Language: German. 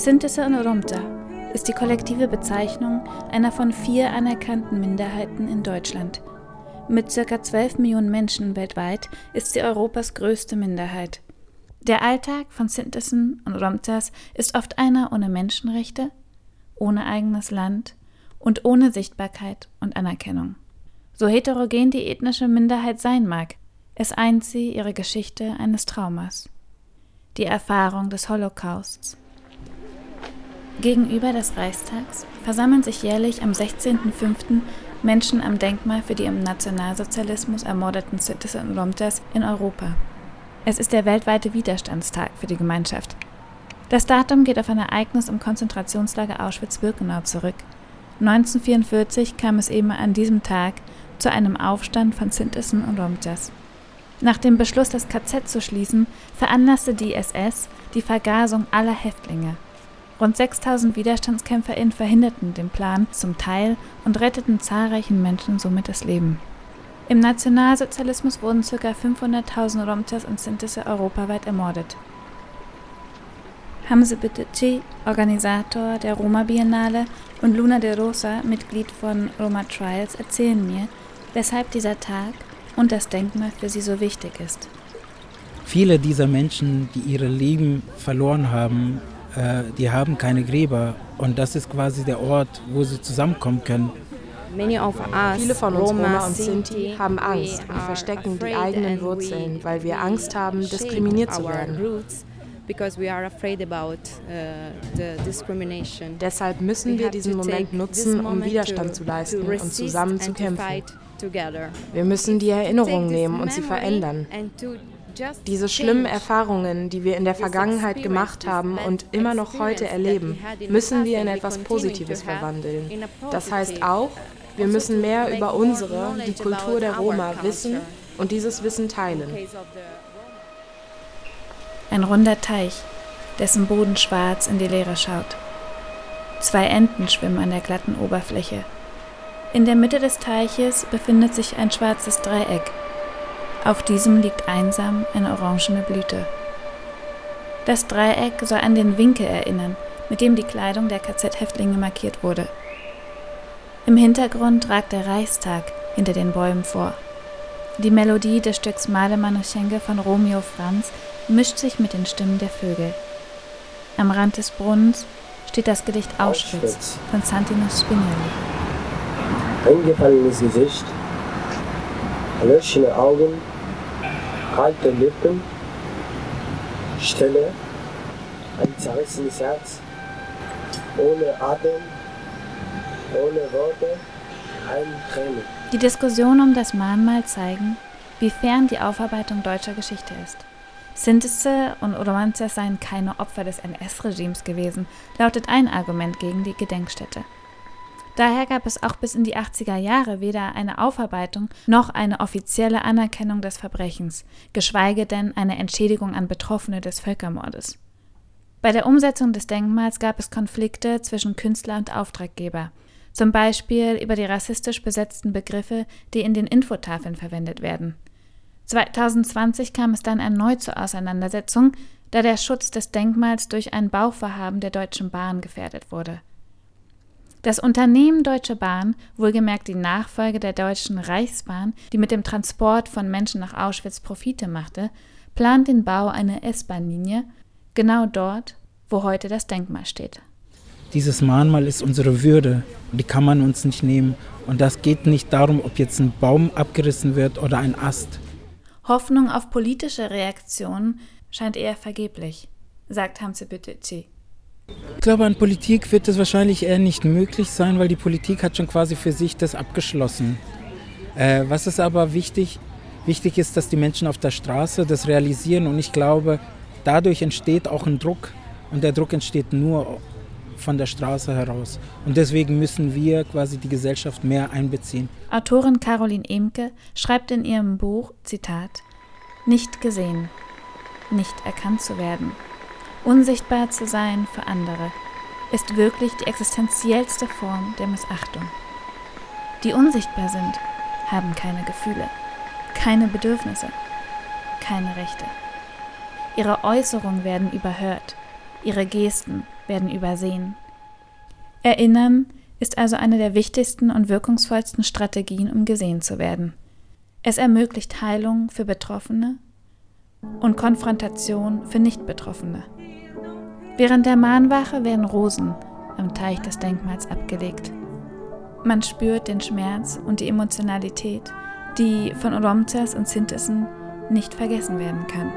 Sintese und Oromta ist die kollektive Bezeichnung einer von vier anerkannten Minderheiten in Deutschland. Mit ca. 12 Millionen Menschen weltweit ist sie Europas größte Minderheit. Der Alltag von Sintesen und Romtas ist oft einer ohne Menschenrechte, ohne eigenes Land und ohne Sichtbarkeit und Anerkennung. So heterogen die ethnische Minderheit sein mag, es eint sie ihre Geschichte eines Traumas, die Erfahrung des Holocausts. Gegenüber des Reichstags versammeln sich jährlich am 16.05. Menschen am Denkmal für die im Nationalsozialismus ermordeten Cities und Romtas in Europa. Es ist der weltweite Widerstandstag für die Gemeinschaft. Das Datum geht auf ein Ereignis im Konzentrationslager Auschwitz-Birkenau zurück. 1944 kam es eben an diesem Tag zu einem Aufstand von Sintissen und Romtas. Nach dem Beschluss, das KZ zu schließen, veranlasste die SS die Vergasung aller Häftlinge. Rund 6000 WiderstandskämpferInnen verhinderten den Plan zum Teil und retteten zahlreichen Menschen somit das Leben. Im Nationalsozialismus wurden ca. 500.000 Romtas und Sintisse europaweit ermordet. Hamze Biteci, Organisator der Roma Biennale, und Luna de Rosa, Mitglied von Roma Trials, erzählen mir, weshalb dieser Tag und das Denkmal für sie so wichtig ist. Viele dieser Menschen, die ihre Leben verloren haben, die haben keine Gräber und das ist quasi der Ort, wo sie zusammenkommen können. Viele von uns Roma und Sinti haben Angst und verstecken die eigenen Wurzeln, weil wir Angst haben, diskriminiert zu werden. Deshalb müssen wir diesen Moment nutzen, um Widerstand zu leisten und zusammen zu kämpfen. Wir müssen die Erinnerung nehmen und sie verändern. Diese schlimmen Erfahrungen, die wir in der Vergangenheit gemacht haben und immer noch heute erleben, müssen wir in etwas Positives verwandeln. Das heißt auch, wir müssen mehr über unsere, die Kultur der Roma wissen und dieses Wissen teilen. Ein runder Teich, dessen Boden schwarz in die Leere schaut. Zwei Enten schwimmen an der glatten Oberfläche. In der Mitte des Teiches befindet sich ein schwarzes Dreieck. Auf diesem liegt einsam eine orangene Blüte. Das Dreieck soll an den Winkel erinnern, mit dem die Kleidung der KZ-Häftlinge markiert wurde. Im Hintergrund ragt der Reichstag hinter den Bäumen vor. Die Melodie des Stücks Male Manuschenke von Romeo Franz mischt sich mit den Stimmen der Vögel. Am Rand des Brunnens steht das Gedicht Auschwitz, Auschwitz. von Santinos Spinelli eingefallenes Gesicht, löschende Augen, kalte Lippen, Stille, ein zerrissenes Herz, ohne Atem, ohne Worte, keine Tränen. Die Diskussionen um das Mahnmal zeigen, wie fern die Aufarbeitung deutscher Geschichte ist. Sintese und Romanzas seien keine Opfer des NS-Regimes gewesen, lautet ein Argument gegen die Gedenkstätte. Daher gab es auch bis in die 80er Jahre weder eine Aufarbeitung noch eine offizielle Anerkennung des Verbrechens, geschweige denn eine Entschädigung an Betroffene des Völkermordes. Bei der Umsetzung des Denkmals gab es Konflikte zwischen Künstler und Auftraggeber, zum Beispiel über die rassistisch besetzten Begriffe, die in den Infotafeln verwendet werden. 2020 kam es dann erneut zur Auseinandersetzung, da der Schutz des Denkmals durch ein Bauvorhaben der Deutschen Bahn gefährdet wurde. Das Unternehmen Deutsche Bahn, wohlgemerkt die Nachfolge der Deutschen Reichsbahn, die mit dem Transport von Menschen nach Auschwitz Profite machte, plant den Bau einer S-Bahn-Linie genau dort, wo heute das Denkmal steht. Dieses Mahnmal ist unsere Würde und die kann man uns nicht nehmen. Und das geht nicht darum, ob jetzt ein Baum abgerissen wird oder ein Ast. Hoffnung auf politische Reaktionen scheint eher vergeblich, sagt Hamze Bütüci. Ich glaube, an Politik wird es wahrscheinlich eher nicht möglich sein, weil die Politik hat schon quasi für sich das abgeschlossen. Äh, was ist aber wichtig? Wichtig ist, dass die Menschen auf der Straße das realisieren und ich glaube, dadurch entsteht auch ein Druck und der Druck entsteht nur von der Straße heraus. Und deswegen müssen wir quasi die Gesellschaft mehr einbeziehen. Autorin Caroline Emke schreibt in ihrem Buch, Zitat, nicht gesehen, nicht erkannt zu werden, Unsichtbar zu sein für andere ist wirklich die existenziellste Form der Missachtung. Die unsichtbar sind, haben keine Gefühle, keine Bedürfnisse, keine Rechte. Ihre Äußerungen werden überhört, ihre Gesten werden übersehen. Erinnern ist also eine der wichtigsten und wirkungsvollsten Strategien, um gesehen zu werden. Es ermöglicht Heilung für Betroffene und Konfrontation für Nichtbetroffene. Während der Mahnwache werden Rosen am Teich des Denkmals abgelegt. Man spürt den Schmerz und die Emotionalität, die von Oromzas und Sintesen nicht vergessen werden kann.